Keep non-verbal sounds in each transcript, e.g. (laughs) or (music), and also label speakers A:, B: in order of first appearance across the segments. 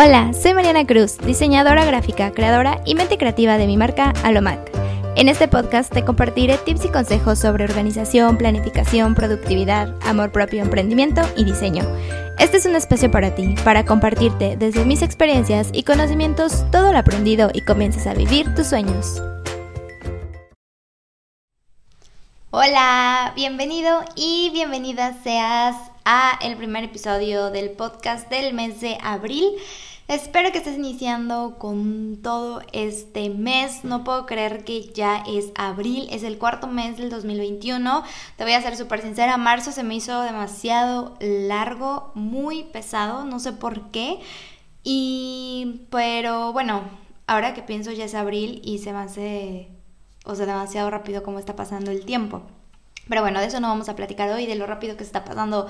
A: Hola, soy Mariana Cruz, diseñadora gráfica, creadora y mente creativa de mi marca Alomac. En este podcast te compartiré tips y consejos sobre organización, planificación, productividad, amor propio, emprendimiento y diseño. Este es un espacio para ti, para compartirte desde mis experiencias y conocimientos todo lo aprendido y comiences a vivir tus sueños. Hola, bienvenido y bienvenida seas a el primer episodio del podcast del mes de abril. Espero que estés iniciando con todo este mes. No puedo creer que ya es abril, es el cuarto mes del 2021. Te voy a ser súper sincera, marzo se me hizo demasiado largo, muy pesado, no sé por qué. Y pero bueno, ahora que pienso ya es abril y se me hace, o sea, demasiado rápido como está pasando el tiempo. Pero bueno, de eso no vamos a platicar hoy, de lo rápido que está pasando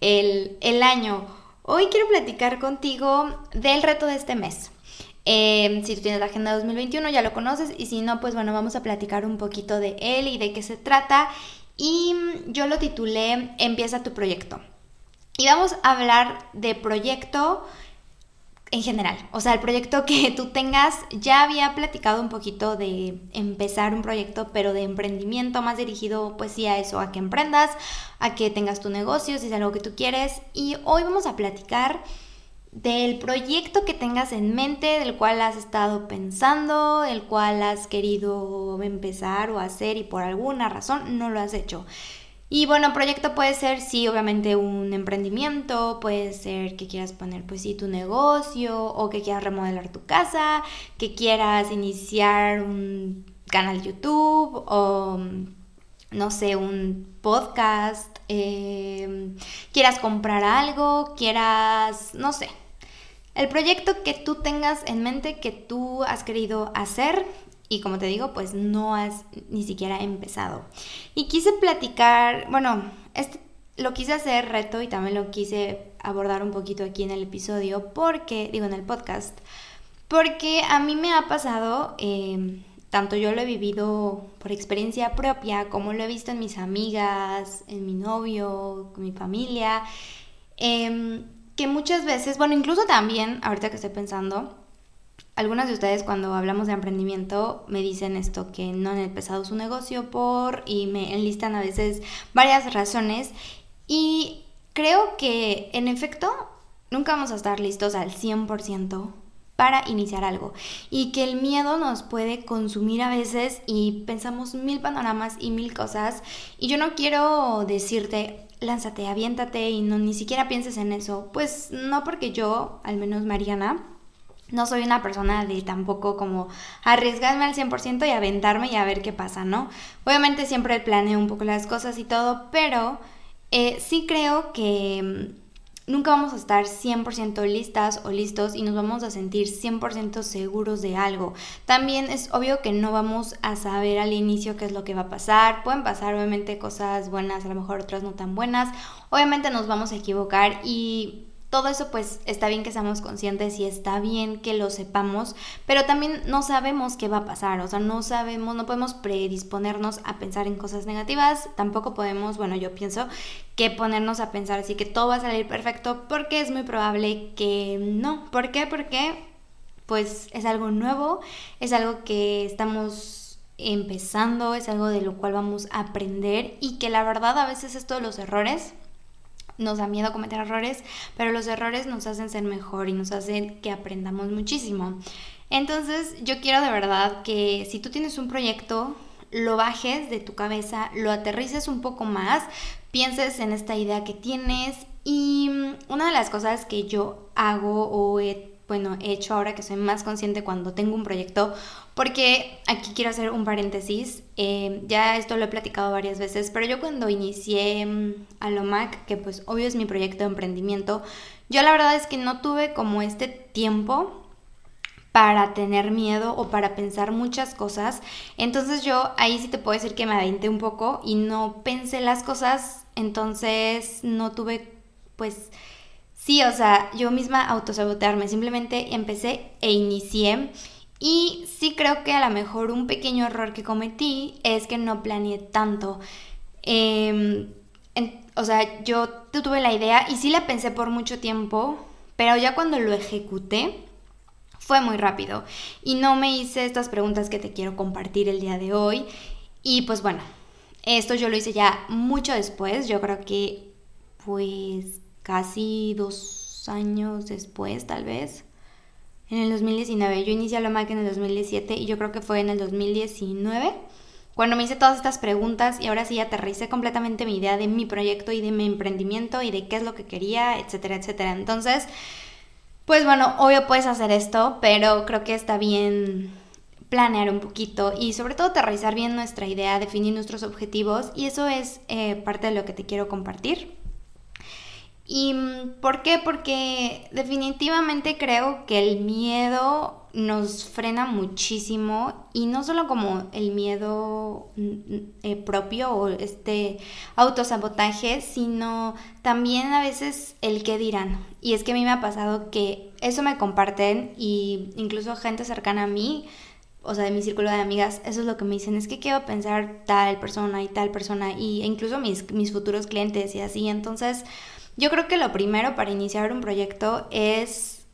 A: el, el año. Hoy quiero platicar contigo del reto de este mes. Em, si tú tienes la agenda 2021 ya lo conoces y si no, pues bueno, vamos a platicar un poquito de él y de qué se trata. Y yo lo titulé Empieza tu proyecto. Y vamos a hablar de proyecto en general. O sea, el proyecto que (laughs) tú tengas, ya había platicado un poquito de empezar un proyecto, pero de emprendimiento más dirigido pues sí a eso, a que emprendas, a que tengas tu negocio, si es algo que tú quieres. Y hoy vamos a platicar del proyecto que tengas en mente, del cual has estado pensando, el cual has querido empezar o hacer y por alguna razón no lo has hecho. Y bueno, proyecto puede ser, sí, obviamente un emprendimiento, puede ser que quieras poner, pues sí, tu negocio o que quieras remodelar tu casa, que quieras iniciar un canal YouTube o, no sé, un podcast, eh, quieras comprar algo, quieras, no sé. El proyecto que tú tengas en mente que tú has querido hacer y como te digo, pues no has ni siquiera empezado. Y quise platicar, bueno, este, lo quise hacer reto y también lo quise abordar un poquito aquí en el episodio porque, digo en el podcast, porque a mí me ha pasado, em, tanto yo lo he vivido por experiencia propia, como lo he visto en mis amigas, en mi novio, con mi familia, em, que muchas veces, bueno, incluso también, ahorita que estoy pensando, algunas de ustedes cuando hablamos de emprendimiento me dicen esto, que no han empezado su negocio por y me enlistan a veces varias razones. Y creo que en efecto nunca vamos a estar listos al 100% para iniciar algo. Y que el miedo nos puede consumir a veces y pensamos mil panoramas y mil cosas. Y yo no quiero decirte lánzate, aviéntate y no ni siquiera pienses en eso, pues no porque yo, al menos Mariana, no soy una persona de tampoco como arriesgarme al 100% y aventarme y a ver qué pasa, ¿no? Obviamente siempre planeo un poco las cosas y todo, pero eh, sí creo que mm, nunca vamos a estar 100% listas o listos y nos vamos a sentir 100% seguros de algo. También es obvio que no vamos a saber al inicio qué es lo que va a pasar. Pueden pasar obviamente cosas buenas, a lo mejor otras no tan buenas. Obviamente nos vamos a equivocar y todo eso pues está bien que seamos conscientes y está bien que lo sepamos, pero también no sabemos qué va a pasar, o sea, no sabemos, no podemos predisponernos a pensar en cosas negativas, tampoco podemos, bueno, yo pienso que ponernos a pensar así que todo va a salir perfecto porque es muy probable que no. ¿Por qué? Porque pues es algo nuevo, es algo que estamos empezando, es algo de lo cual vamos a aprender y que la verdad a veces esto de los errores nos da miedo cometer errores, pero los errores nos hacen ser mejor y nos hacen que aprendamos muchísimo. Entonces yo quiero de verdad que si tú tienes un proyecto, lo bajes de tu cabeza, lo aterrices un poco más, pienses en esta idea que tienes y mm, una de las cosas que yo hago o he bueno, he hecho ahora que soy más consciente cuando tengo un proyecto, porque aquí quiero hacer un paréntesis, eh, ya esto lo he platicado varias veces, pero yo cuando inicié mm, Alomac, que pues obvio es mi proyecto de emprendimiento, yo la verdad es que no tuve como este tiempo para tener miedo o para pensar muchas cosas. Entonces yo ahí sí te puedo decir que me aventé un poco y no pensé las cosas, entonces no tuve pues Sí, o sea, yo misma autosabotearme, simplemente empecé e inicié. Y sí creo que a lo mejor un pequeño error que cometí es que no planeé tanto. Em, o sea, yo tuve la idea y sí la pensé por mucho tiempo, pero ya cuando lo ejecuté, fue muy rápido y no me hice estas preguntas que te quiero compartir el día de hoy. Y pues bueno, esto yo lo hice ya mucho después, yo creo que pues casi dos años después tal vez, en el 2019. Yo inicié la máquina en el 2017 y yo creo que fue en el 2019 cuando me hice todas estas preguntas y ahora sí aterricé completamente mi idea de mi proyecto y de mi emprendimiento y de qué es lo que quería, etcétera, etcétera. Entonces, pues bueno, obvio puedes hacer esto, pero creo que está bien planear un poquito y sobre todo aterrizar bien nuestra idea, definir nuestros objetivos y eso es eh, parte de lo que te quiero compartir. ¿Y mm, por qué? Porque definitivamente creo que el miedo nos frena muchísimo y no solo como el miedo mm, eh, propio o este autosabotaje, sino también a veces el que dirán. Y es que a mí me ha pasado que eso me comparten y incluso gente cercana a mí, o sea, de mi círculo de amigas, eso es lo que me dicen, es que quiero pensar tal persona y tal persona y, e incluso mis, mis futuros clientes y así. Entonces, yo creo que lo primero para iniciar un proyecto es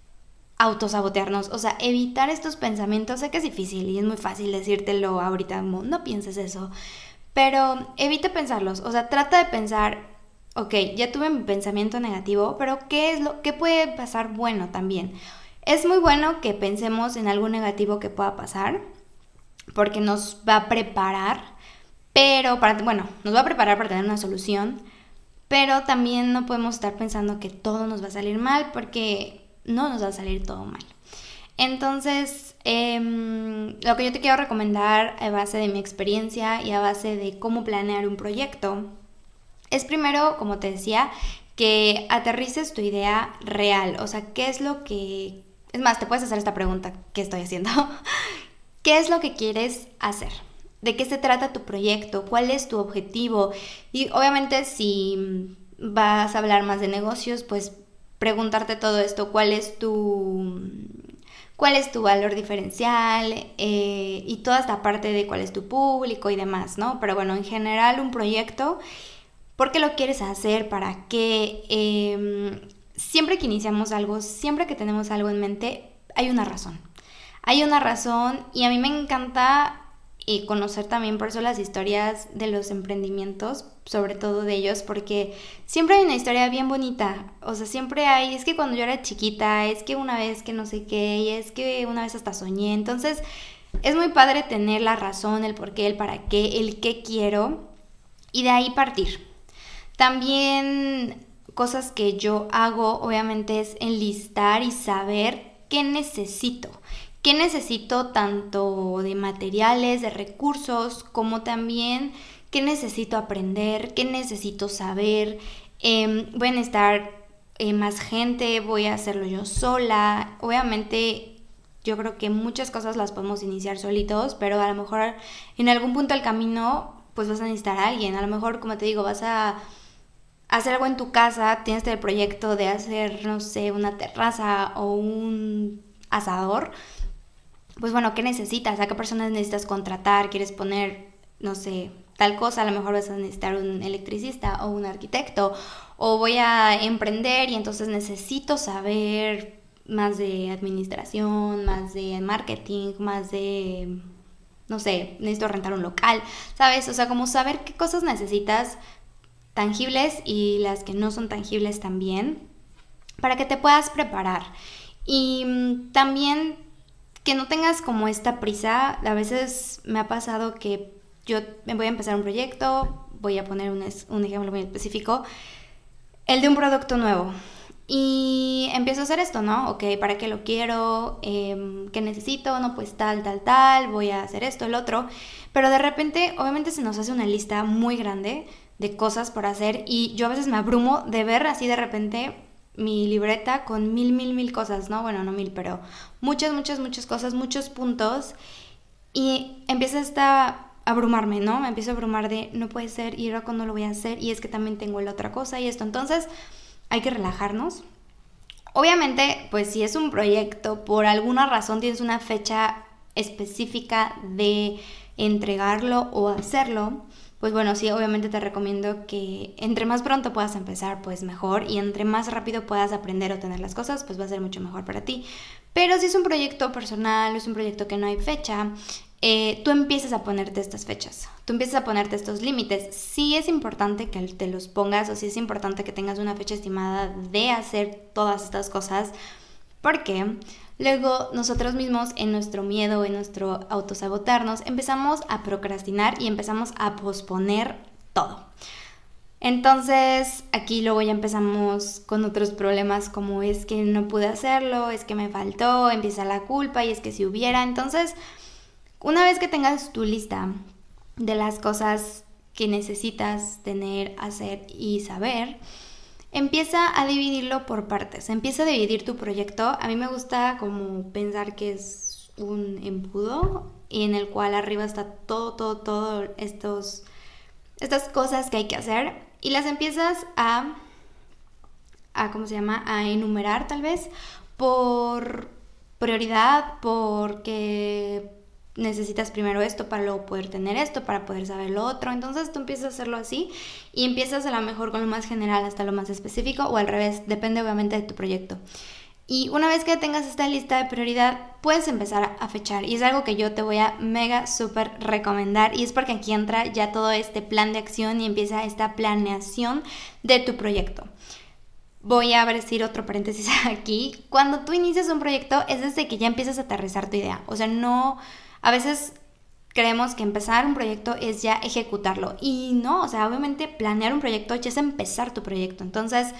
A: autosabotearnos, o sea, evitar estos pensamientos. Sé que es difícil y es muy fácil decírtelo ahorita, no pienses eso, pero evita pensarlos, o sea, trata de pensar, ok, ya tuve mi pensamiento negativo, pero ¿qué es lo que puede pasar bueno también? Es muy bueno que pensemos en algo negativo que pueda pasar, porque nos va a preparar, pero bueno, nos va a preparar para tener una solución, pero también no podemos estar pensando que todo nos va a salir mal, porque no nos va a salir todo mal. Entonces, em, lo que yo te quiero recomendar a base de mi experiencia y a base de cómo planear un proyecto es primero, como te decía, que aterrices tu idea real. O sea, ¿qué es lo que... Es más, te puedes hacer esta pregunta, ¿qué estoy haciendo? (laughs) ¿Qué es lo que quieres hacer? ¿De qué se trata tu proyecto? ¿Cuál es tu objetivo? Y obviamente si vas a hablar más de negocios, pues preguntarte todo esto, cuál es tu, cuál es tu valor diferencial eh, y toda esta parte de cuál es tu público y demás, ¿no? Pero bueno, en general un proyecto, ¿por qué lo quieres hacer? ¿Para qué? Em, siempre que iniciamos algo, siempre que tenemos algo en mente, hay una razón. Hay una razón y a mí me encanta y conocer también por eso las historias de los emprendimientos, sobre todo de ellos, porque siempre hay una historia bien bonita, o sea, siempre hay, es que cuando yo era chiquita, es que una vez que no sé qué, y es que una vez hasta soñé, entonces es muy padre tener la razón, el por qué, el para qué, el qué quiero, y de ahí partir. También cosas que yo hago, obviamente, es enlistar y saber qué necesito qué necesito tanto de materiales, de recursos, como también qué necesito aprender, qué necesito saber. Eh, voy a necesitar eh, más gente, voy a hacerlo yo sola. Obviamente yo creo que muchas cosas las podemos iniciar solitos, pero a lo mejor en algún punto del camino pues vas a necesitar a alguien. A lo mejor, como te digo, vas a hacer algo en tu casa, tienes el proyecto de hacer, no sé, una terraza o un asador pues bueno, ¿qué necesitas? ¿A qué personas necesitas contratar? ¿Quieres poner, no sé, tal cosa? A lo mejor vas a necesitar un electricista o un arquitecto. O voy a emprender y entonces necesito saber más de administración, más de marketing, más de, no sé, necesito rentar un local, ¿sabes? O sea, como saber qué cosas necesitas tangibles y las que no son tangibles también, para que te puedas preparar. Y mm, también que no tengas como esta prisa. A veces me ha pasado que yo voy a empezar un proyecto, voy a poner un, ejemplo muy específico, el de un producto nuevo. Y empiezo a hacer esto, ¿no? Ok, ¿para qué lo quiero? Em, ¿Qué necesito? No, pues tal, tal, tal, voy a hacer esto, el otro. Pero de repente, obviamente se nos hace una lista muy grande de cosas por hacer y yo a veces me abrumo de ver así de repente mi libreta con mil, mil, mil cosas, ¿no? Bueno, no mil, pero muchas, muchas, muchas cosas, muchos puntos. Y empieza a abrumarme, ¿no? Me empiezo a abrumar de no puede ser y ahora cuándo lo voy a hacer y es que también tengo la otra cosa y esto. Entonces hay que relajarnos. Obviamente, pues si es un proyecto, por alguna razón tienes una fecha específica de entregarlo o hacerlo, pues bueno, sí, obviamente te recomiendo que entre más pronto puedas empezar, pues mejor, y entre más rápido puedas aprender o tener las cosas, pues va a ser mucho mejor para ti. Pero si es un proyecto personal, es un proyecto que no hay fecha, eh, tú empiezas a ponerte estas fechas, tú empiezas a ponerte estos límites. Sí es importante que te los pongas o sí es importante que tengas una fecha estimada de hacer todas estas cosas, porque luego nosotros mismos en nuestro miedo, en nuestro autosabotarnos, empezamos a procrastinar y empezamos a posponer todo. Entonces aquí luego ya empezamos con otros problemas como es que no pude hacerlo, es que me faltó, empieza la culpa y es que si hubiera. Entonces una vez que tengas tu lista de las cosas que necesitas tener, hacer y saber, empieza a dividirlo por partes. Empieza a dividir tu proyecto. A mí me gusta como pensar que es un embudo y en el cual arriba está todo, todo, todo estos, estas cosas que hay que hacer y las empiezas a, a, ¿cómo se llama? A enumerar tal vez por prioridad, porque necesitas primero esto para luego poder tener esto, para poder saber lo otro. Entonces tú empiezas a hacerlo así y empiezas a lo mejor con lo más general hasta lo más específico o al revés, depende obviamente de tu proyecto. Y una vez que tengas esta lista de prioridad, puedes empezar a fechar. Y es algo que yo te voy a mega súper recomendar. Y es porque aquí entra ya todo este plan de acción y empieza esta planeación de tu proyecto. Voy a decir otro paréntesis (laughs) aquí. Cuando tú inicias un proyecto es desde que ya empiezas a aterrizar tu idea. O sea, no a veces creemos que empezar un proyecto es ya ejecutarlo y no, o sea, obviamente planear un proyecto ya es empezar tu proyecto. Entonces,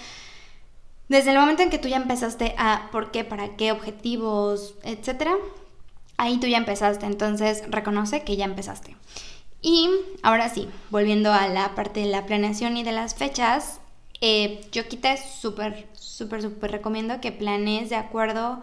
A: desde el momento en que tú ya empezaste a por qué, para qué, objetivos, etcétera, ahí tú ya empezaste. Entonces, reconoce que ya empezaste. Y ahora sí, volviendo a la parte de la planeación y de las fechas, eh, yo quité súper, súper, súper recomiendo que planees de acuerdo a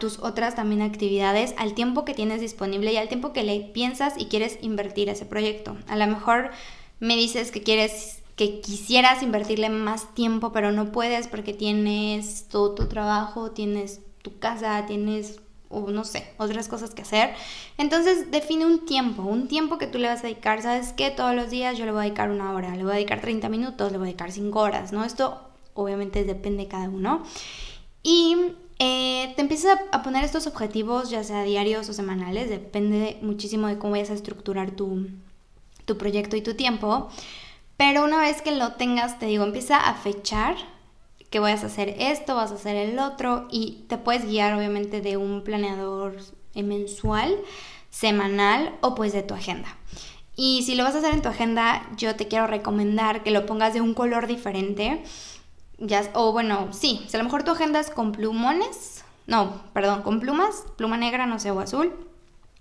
A: tus otras también actividades, al tiempo que tienes disponible y al tiempo que le piensas y quieres invertir ese proyecto. A lo mejor me dices que quieres que quisieras invertirle más tiempo, pero no puedes porque tienes todo tu trabajo, tienes tu casa, tienes o no sé, otras cosas que hacer. Entonces define un tiempo, un tiempo que tú le vas a dedicar. ¿Sabes qué? Todos los días yo le voy a dedicar una hora, le voy a dedicar 30 minutos, le voy a dedicar 5 horas, ¿no? Esto obviamente depende de cada uno. Y eh, te empiezas a, poner estos objetivos, ya sea diarios o semanales, depende muchísimo de cómo vayas a estructurar tu, tu proyecto y tu tiempo. Pero una vez que lo tengas, te digo, empieza a fechar que vayas a hacer esto, vas a hacer el otro y te puedes guiar obviamente de un planeador mensual, semanal o pues de tu agenda. Y si lo vas a hacer en tu agenda, yo te quiero recomendar que lo pongas de un color diferente ya, o bueno, sí, si a lo mejor tu agenda es con plumones, no, perdón, con plumas, pluma negra, no sé, o azul.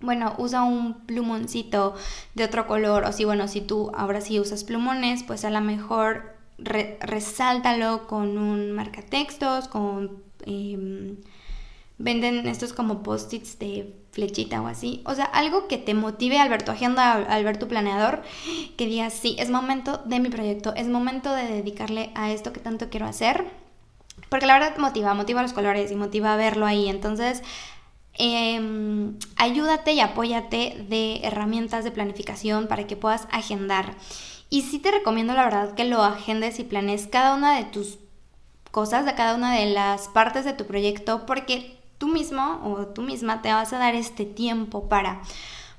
A: Bueno, usa un plumoncito de otro color, o si, bueno, si tú ahora sí usas plumones, pues a lo mejor resáltalo con un marcatextos, con... Em, venden estos como post-its de flechita o así. O sea, algo que te motive al ver tu agenda, al ver tu planeador, que digas, sí, es momento de mi proyecto, es momento de dedicarle a esto que tanto quiero hacer. Porque la verdad motiva, motiva los colores y motiva verlo ahí. Entonces, em, ayúdate y apóyate de herramientas de planificación para que puedas agendar. Y sí te recomiendo la verdad que lo agendes y planes cada una de tus cosas, de cada una de las partes de tu proyecto, porque tú mismo o tú misma te vas a dar este tiempo para,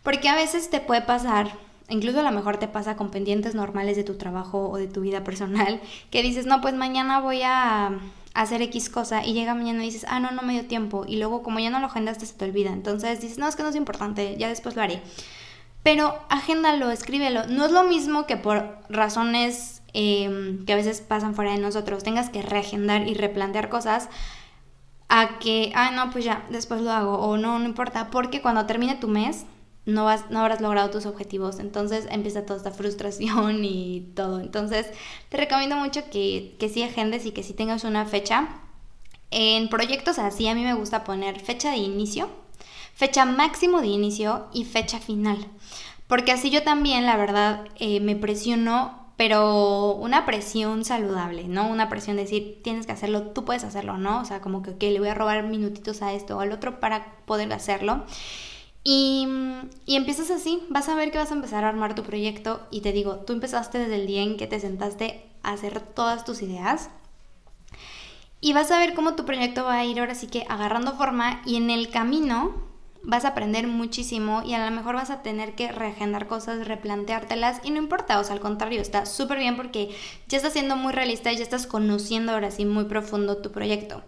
A: porque a veces te puede pasar, incluso a lo mejor te pasa con pendientes normales de tu trabajo o de tu vida personal, que dices, no, pues mañana voy a hacer X cosa y llega mañana y dices, ah, no, no me dio tiempo y luego como ya no lo agendaste se te olvida, entonces dices, no, es que no es importante, ya después lo haré. Pero agéndalo, escríbelo. No es lo mismo que por razones em, que a veces pasan fuera de nosotros tengas que reagendar y replantear cosas a que, ah, no, pues ya, después lo hago, o no, no importa, porque cuando termine tu mes, no, vas, no habrás logrado tus objetivos, entonces empieza toda esta (laughs) frustración y todo. Entonces, te recomiendo mucho que, que sí agendes y que sí tengas una fecha. En proyectos así, a mí me gusta poner fecha de inicio, fecha máximo de inicio y fecha final. Porque así yo también, la verdad, eh, me presiono pero una presión saludable, ¿no? Una presión de decir, tienes que hacerlo, tú puedes hacerlo, ¿no? O sea, como que le voy a robar minutitos a esto o al otro para poder hacerlo. Y, y, empiezas así, vas a ver que vas a empezar a armar tu proyecto y te digo, tú empezaste desde el día en que te sentaste a hacer todas tus ideas y vas a ver cómo tu proyecto va a ir ahora sí que agarrando forma y en el camino vas a aprender muchísimo y a lo mejor vas a tener que reagendar cosas, replanteártelas y no importa, o sea, al contrario, está súper bien porque ya estás siendo muy realista y ya estás conociendo ahora sí muy profundo tu proyecto.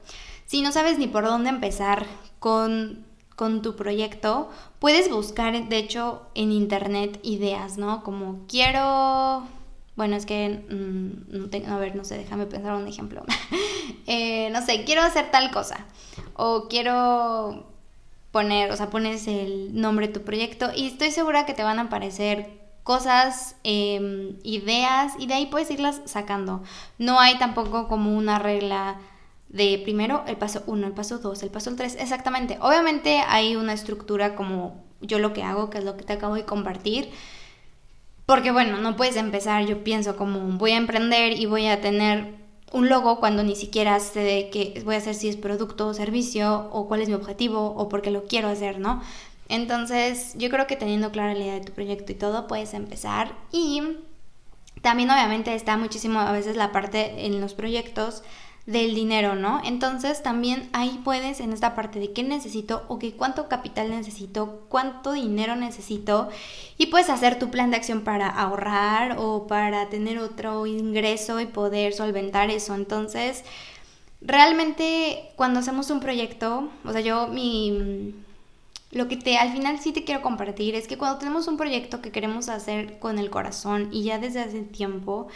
A: Si no sabes ni por dónde empezar con, con tu proyecto, puedes buscar, de hecho, en internet ideas, ¿no? Como quiero... Bueno, es que, mm, no tengo, a ver, no sé, déjame pensar un ejemplo. (laughs) Eh, no sé, quiero hacer tal cosa. O quiero poner, o sea, pones el nombre de tu proyecto y estoy segura que te van a aparecer cosas, em, ideas y de ahí puedes irlas sacando. No hay tampoco como una regla de primero el paso 1, el paso 2, el paso 3, exactamente. Obviamente hay una estructura como yo lo que hago, que es lo que te acabo de compartir. Porque bueno, no puedes empezar, yo pienso como voy a emprender y voy a tener un logo cuando ni siquiera sé de qué voy a hacer si es producto o servicio o cuál es mi objetivo o por qué lo quiero hacer, ¿no? Entonces, yo creo que teniendo clara la idea de tu proyecto y todo, puedes empezar. Y también obviamente está muchísimo a veces la parte en los proyectos del dinero, ¿no? Entonces también ahí puedes en esta parte de qué necesito o qué cuánto capital necesito, cuánto dinero necesito y puedes hacer tu plan de acción para ahorrar o para tener otro ingreso y poder solventar eso. Entonces, realmente cuando hacemos un proyecto, o sea, yo mi lo que te al final sí te quiero compartir es que cuando tenemos un proyecto que queremos hacer con el corazón y ya desde hace tiempo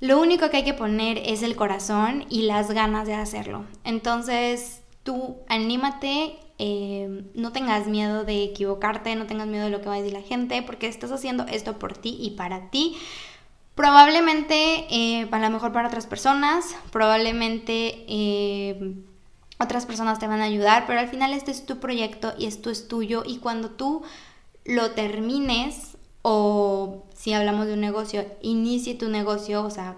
A: lo único que hay que poner es el corazón y las ganas de hacerlo. Entonces, tú anímate, eh, no tengas miedo de equivocarte, no tengas miedo de lo que va a decir la gente, porque estás haciendo esto por ti y para ti. Probablemente, eh, a lo mejor para otras personas, probablemente eh, otras personas te van a ayudar, pero al final este es tu proyecto y esto es tuyo y cuando tú lo termines o si hablamos de un negocio, inicie tu negocio, o sea,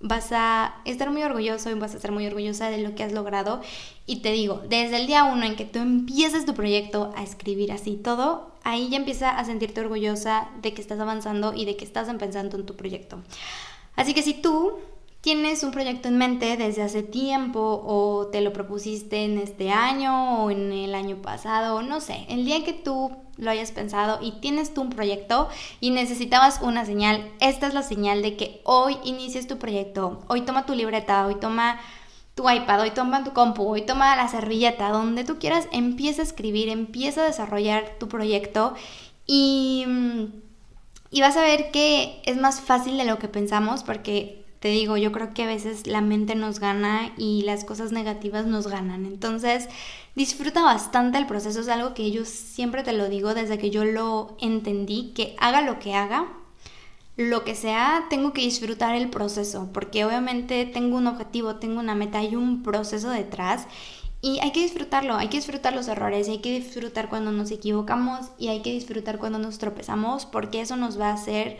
A: vas a estar muy orgulloso y vas a estar muy orgullosa de lo que has logrado. Y te digo, desde el día uno en que tú empieces tu proyecto a escribir así todo, ahí ya empieza a sentirte orgullosa de que estás avanzando y de que estás empezando en tu proyecto. Así que si tú tienes un proyecto en mente desde hace tiempo o te lo propusiste en este año o en el año pasado, no sé, el día que tú lo hayas pensado y tienes tú un proyecto y necesitabas una señal, esta es la señal de que hoy inicies tu proyecto, hoy toma tu libreta, hoy toma tu iPad, hoy toma tu compu, hoy toma la servilleta, donde tú quieras, empieza a escribir, empieza a desarrollar tu proyecto y, y vas a ver que es más fácil de lo que pensamos porque te digo, yo creo que a veces la mente nos gana y las cosas negativas nos ganan. Entonces, disfruta bastante el proceso. Es algo que yo siempre te lo digo desde que yo lo entendí, que haga lo que haga, lo que sea, tengo que disfrutar el proceso, porque obviamente tengo un objetivo, tengo una meta, hay un proceso detrás. Y hay que disfrutarlo, hay que disfrutar los errores, hay que disfrutar cuando nos equivocamos y hay que disfrutar cuando nos tropezamos, porque eso nos va a hacer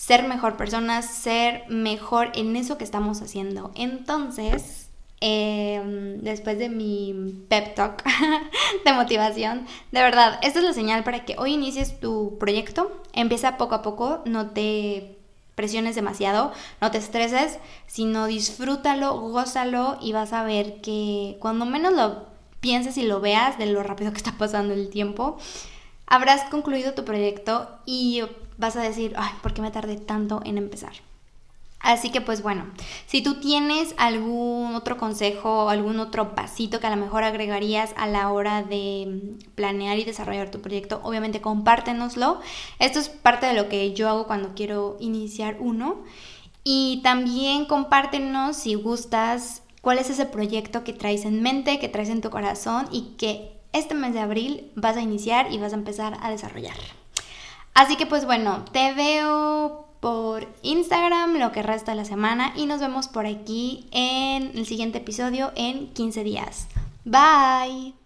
A: ser mejor personas, ser mejor en eso que estamos haciendo. Entonces, em, después de mi pep talk (laughs) de motivación, de verdad, esta es la señal para que hoy inicies tu proyecto. Empieza poco a poco, no te presiones demasiado, no te estreses, sino disfrútalo, gózalo y vas a ver que cuando menos lo pienses y lo veas de lo rápido que está pasando el tiempo, habrás concluido tu proyecto y vas a decir, ay, ¿por qué me tardé tanto en empezar? Así que pues bueno, si tú tienes algún otro consejo o algún otro pasito que a lo mejor agregarías a la hora de planear y desarrollar tu proyecto, obviamente compártenoslo. Esto es parte de lo que yo hago cuando quiero iniciar uno. Y también compártenos si gustas cuál es ese proyecto que traes en mente, que traes en tu corazón y que este mes de abril vas a iniciar y vas a empezar a desarrollar. Así que pues bueno, te veo por Instagram lo que resta de la semana y nos vemos por aquí en el siguiente episodio en 15 días. Bye.